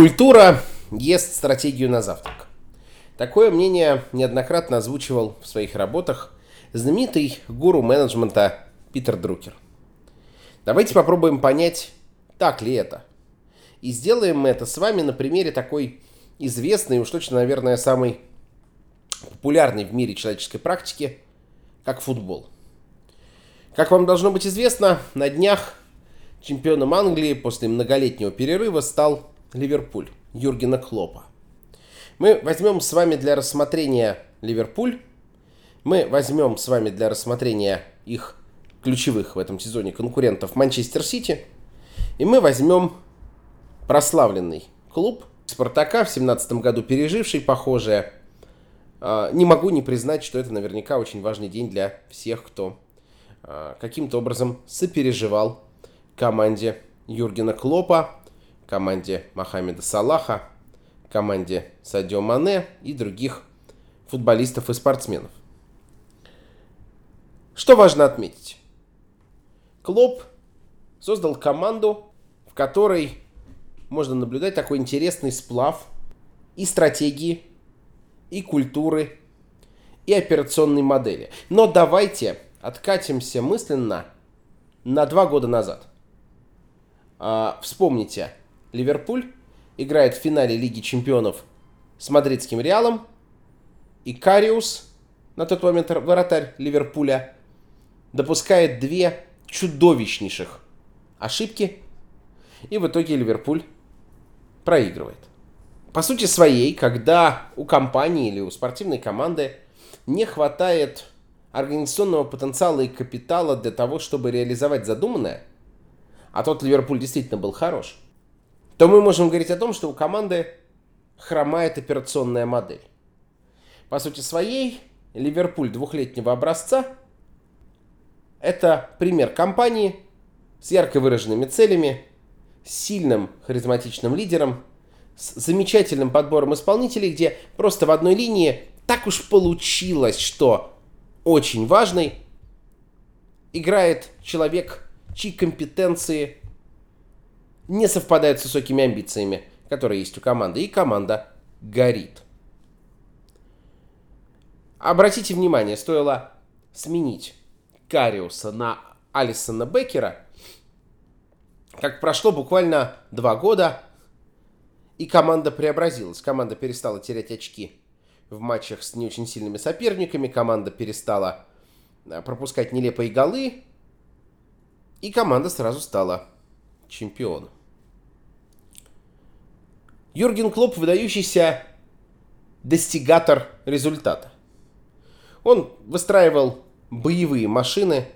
Культура ест стратегию на завтрак. Такое мнение неоднократно озвучивал в своих работах знаменитый гуру менеджмента Питер Друкер. Давайте попробуем понять, так ли это. И сделаем мы это с вами на примере такой известной, уж точно, наверное, самой популярной в мире человеческой практики, как футбол. Как вам должно быть известно, на днях чемпионом Англии после многолетнего перерыва стал Ливерпуль Юргена Клопа. Мы возьмем с вами для рассмотрения Ливерпуль, мы возьмем с вами для рассмотрения их ключевых в этом сезоне конкурентов Манчестер Сити, и мы возьмем прославленный клуб Спартака в 17 году переживший похожее. А, не могу не признать, что это наверняка очень важный день для всех, кто а, каким-то образом сопереживал команде Юргена Клопа команде Мохаммеда Салаха, команде Садио Мане и других футболистов и спортсменов. Что важно отметить? Клоп создал команду, в которой можно наблюдать такой интересный сплав и стратегии, и культуры, и операционной модели. Но давайте откатимся мысленно на два года назад. А, вспомните, Ливерпуль играет в финале Лиги Чемпионов с мадридским Реалом. И Кариус, на тот момент вратарь Ливерпуля, допускает две чудовищнейших ошибки. И в итоге Ливерпуль проигрывает. По сути своей, когда у компании или у спортивной команды не хватает организационного потенциала и капитала для того, чтобы реализовать задуманное, а тот Ливерпуль действительно был хорош – то мы можем говорить о том, что у команды хромает операционная модель. По сути своей, Ливерпуль двухлетнего образца – это пример компании с ярко выраженными целями, с сильным харизматичным лидером, с замечательным подбором исполнителей, где просто в одной линии так уж получилось, что очень важный играет человек, чьи компетенции не совпадают с высокими амбициями, которые есть у команды, и команда горит. Обратите внимание, стоило сменить Кариуса на Алисона Беккера, как прошло буквально два года, и команда преобразилась. Команда перестала терять очки в матчах с не очень сильными соперниками, команда перестала э, пропускать нелепые голы, и команда сразу стала чемпионом. Юрген Клоп выдающийся достигатор результата. Он выстраивал боевые машины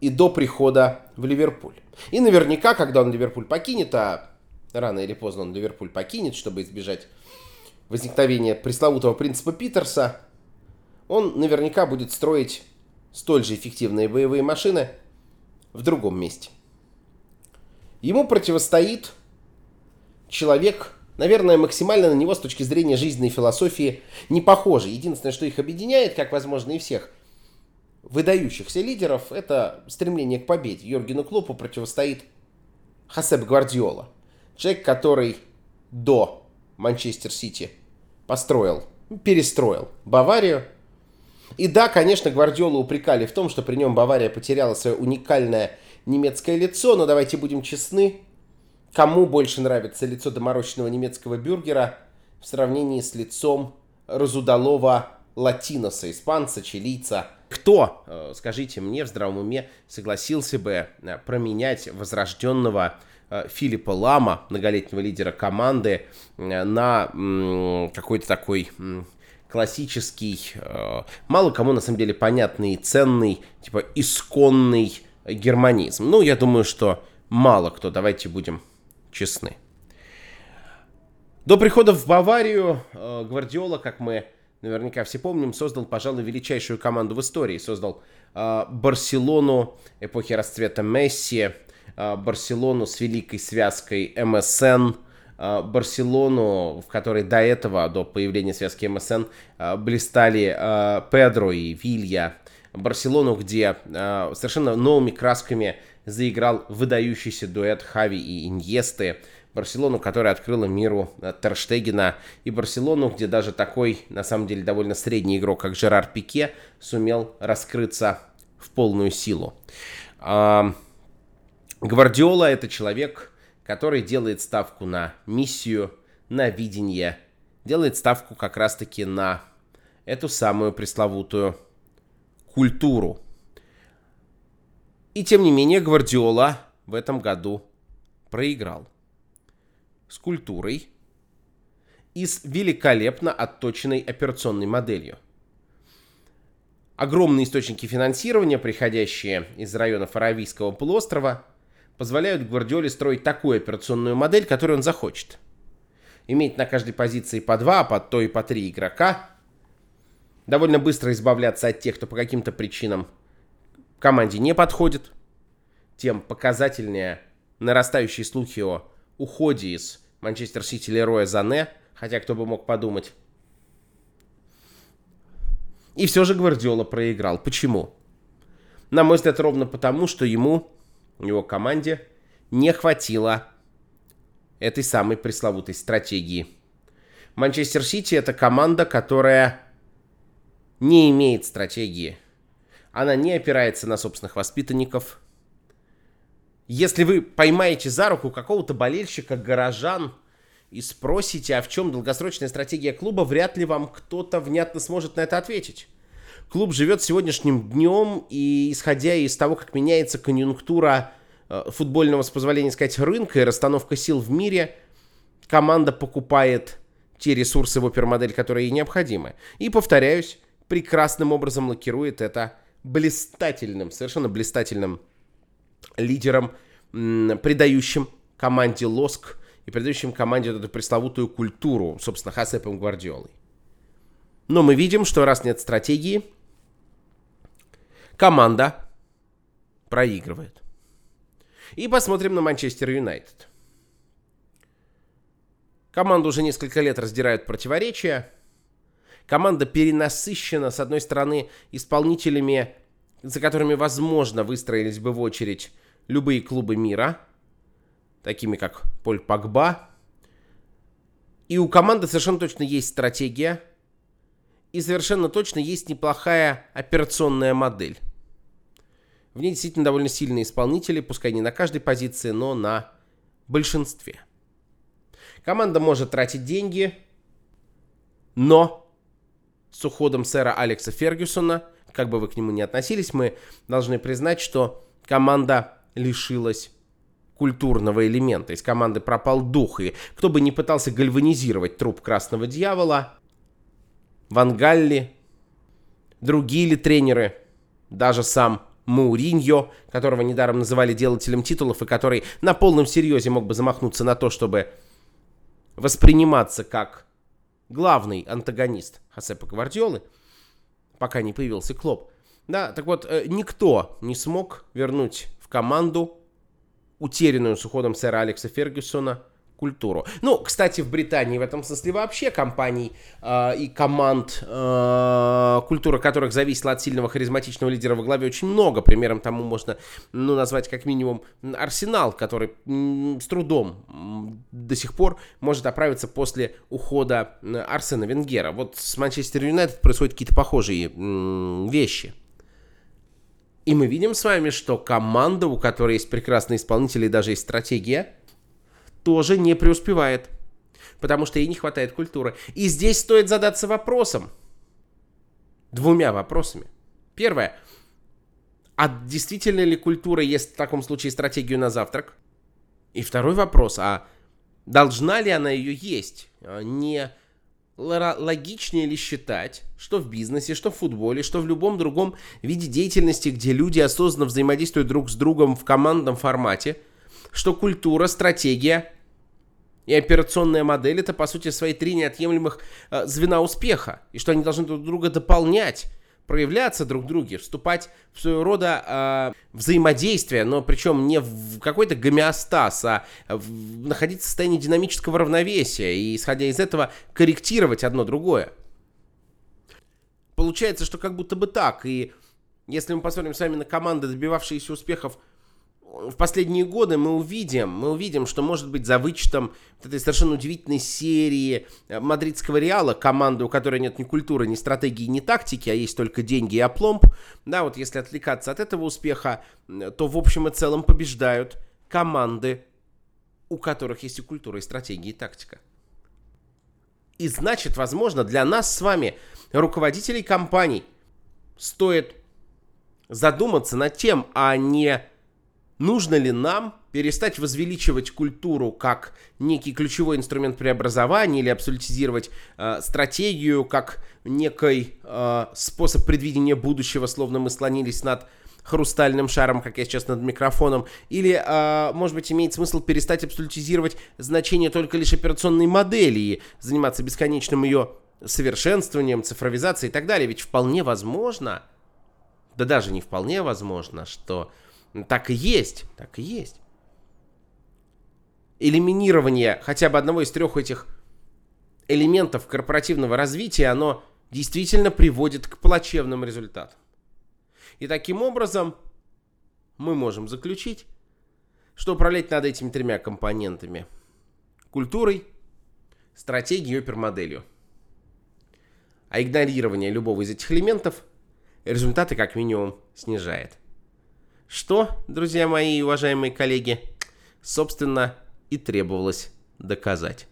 и до прихода в Ливерпуль. И наверняка, когда он Ливерпуль покинет, а рано или поздно он Ливерпуль покинет, чтобы избежать возникновения пресловутого принципа Питерса, он наверняка будет строить столь же эффективные боевые машины в другом месте. Ему противостоит человек, наверное, максимально на него с точки зрения жизненной философии не похожий. Единственное, что их объединяет, как возможно и всех выдающихся лидеров, это стремление к победе. Йоргену Клопу противостоит Хасеп Гвардиола. Человек, который до Манчестер Сити построил, перестроил Баварию. И да, конечно, Гвардиолу упрекали в том, что при нем Бавария потеряла свое уникальное немецкое лицо, но давайте будем честны, Кому больше нравится лицо доморощенного немецкого бюргера в сравнении с лицом разудалого латиноса, испанца, чилийца? Кто, э, скажите мне, в здравом уме согласился бы э, променять возрожденного э, Филиппа Лама, многолетнего лидера команды, на какой-то такой классический, мало кому на самом деле понятный ценный, типа исконный германизм. Ну, я думаю, что мало кто, давайте будем честны. До прихода в Баварию э, Гвардиола, как мы наверняка все помним, создал, пожалуй, величайшую команду в истории. Создал э, Барселону эпохи расцвета Месси, э, Барселону с великой связкой МСН, Барселону, в которой до этого, до появления связки МСН, блистали Педро и Вилья. Барселону, где совершенно новыми красками заиграл выдающийся дуэт Хави и Иньесты. Барселону, которая открыла миру э, Терштегена, и Барселону, где даже такой, на самом деле, довольно средний игрок, как Жерар Пике, сумел раскрыться в полную силу. Гвардиола – это человек, который делает ставку на миссию, на видение, делает ставку как раз-таки на эту самую пресловутую культуру. И тем не менее Гвардиола в этом году проиграл с культурой и с великолепно отточенной операционной моделью. Огромные источники финансирования, приходящие из районов Аравийского полуострова, позволяют Гвардиоле строить такую операционную модель, которую он захочет. Иметь на каждой позиции по два, по то и по три игрока. Довольно быстро избавляться от тех, кто по каким-то причинам команде не подходит. Тем показательнее нарастающие слухи о уходе из Манчестер Сити Лероя Зане, хотя кто бы мог подумать. И все же Гвардиола проиграл. Почему? На мой взгляд, ровно потому, что ему, его команде, не хватило этой самой пресловутой стратегии. Манчестер Сити это команда, которая не имеет стратегии. Она не опирается на собственных воспитанников, если вы поймаете за руку какого-то болельщика горожан и спросите, а в чем долгосрочная стратегия клуба, вряд ли вам кто-то внятно сможет на это ответить. Клуб живет сегодняшним днем, и исходя из того, как меняется конъюнктура э, футбольного, с позволения сказать, рынка и расстановка сил в мире, команда покупает те ресурсы в опермодель, которые ей необходимы. И, повторяюсь, прекрасным образом лакирует это блистательным, совершенно блистательным лидером, придающим команде лоск и придающим команде эту пресловутую культуру, собственно, Хасепом Гвардиолой. Но мы видим, что раз нет стратегии, команда проигрывает. И посмотрим на Манчестер Юнайтед. Команду уже несколько лет раздирают противоречия. Команда перенасыщена, с одной стороны, исполнителями за которыми, возможно, выстроились бы в очередь любые клубы мира, такими как Поль Пакба. И у команды совершенно точно есть стратегия, и совершенно точно есть неплохая операционная модель. В ней действительно довольно сильные исполнители, пускай не на каждой позиции, но на большинстве. Команда может тратить деньги, но с уходом сэра Алекса Фергюсона – как бы вы к нему ни относились, мы должны признать, что команда лишилась культурного элемента. Из команды пропал дух. И кто бы ни пытался гальванизировать труп Красного Дьявола, Ван Галли, другие ли тренеры, даже сам Мауриньо, которого недаром называли делателем титулов, и который на полном серьезе мог бы замахнуться на то, чтобы восприниматься как главный антагонист Хосепа Гвардиолы – пока не появился Клоп. Да, так вот, э, никто не смог вернуть в команду утерянную с уходом сэра Алекса Фергюсона культуру. Ну, кстати, в Британии в этом смысле вообще компаний э, и команд, э, культура которых зависела от сильного харизматичного лидера во главе очень много. Примером тому можно ну, назвать как минимум Арсенал, который м, с трудом до сих пор может оправиться после ухода Арсена Венгера. Вот с Манчестер Юнайтед происходят какие-то похожие м, вещи. И мы видим с вами, что команда, у которой есть прекрасные исполнители и даже есть стратегия, тоже не преуспевает, потому что ей не хватает культуры. И здесь стоит задаться вопросом, двумя вопросами. Первое, а действительно ли культура есть в таком случае стратегию на завтрак? И второй вопрос, а должна ли она ее есть? А не логичнее ли считать, что в бизнесе, что в футболе, что в любом другом виде деятельности, где люди осознанно взаимодействуют друг с другом в командном формате, что культура, стратегия и операционная модель это, по сути, свои три неотъемлемых э, звена успеха, и что они должны друг друга дополнять, проявляться друг в друге, вступать в своего рода э, взаимодействие, но причем не в какой-то гомеостаз, а в, находиться в состоянии динамического равновесия и, исходя из этого, корректировать одно другое. Получается, что как будто бы так, и если мы посмотрим с вами на команды, добивавшиеся успехов в последние годы мы увидим, мы увидим, что может быть за вычетом вот этой совершенно удивительной серии э, мадридского Реала, команды, у которой нет ни культуры, ни стратегии, ни тактики, а есть только деньги и опломб, да, вот если отвлекаться от этого успеха, то в общем и целом побеждают команды, у которых есть и культура, и стратегия, и тактика. И значит, возможно, для нас с вами, руководителей компаний, стоит задуматься над тем, а не нужно ли нам перестать возвеличивать культуру как некий ключевой инструмент преобразования или абсолютизировать э, стратегию как некий э, способ предвидения будущего, словно мы слонились над хрустальным шаром, как я сейчас над микрофоном, или, э, может быть, имеет смысл перестать абсолютизировать значение только лишь операционной модели и заниматься бесконечным ее совершенствованием, цифровизацией и так далее. Ведь вполне возможно, да даже не вполне возможно, что так и есть, так и есть. Элиминирование хотя бы одного из трех этих элементов корпоративного развития, оно действительно приводит к плачевным результатам. И таким образом мы можем заключить, что управлять надо этими тремя компонентами. Культурой, стратегией и опермоделью. А игнорирование любого из этих элементов результаты как минимум снижает. Что, друзья мои и уважаемые коллеги, собственно, и требовалось доказать.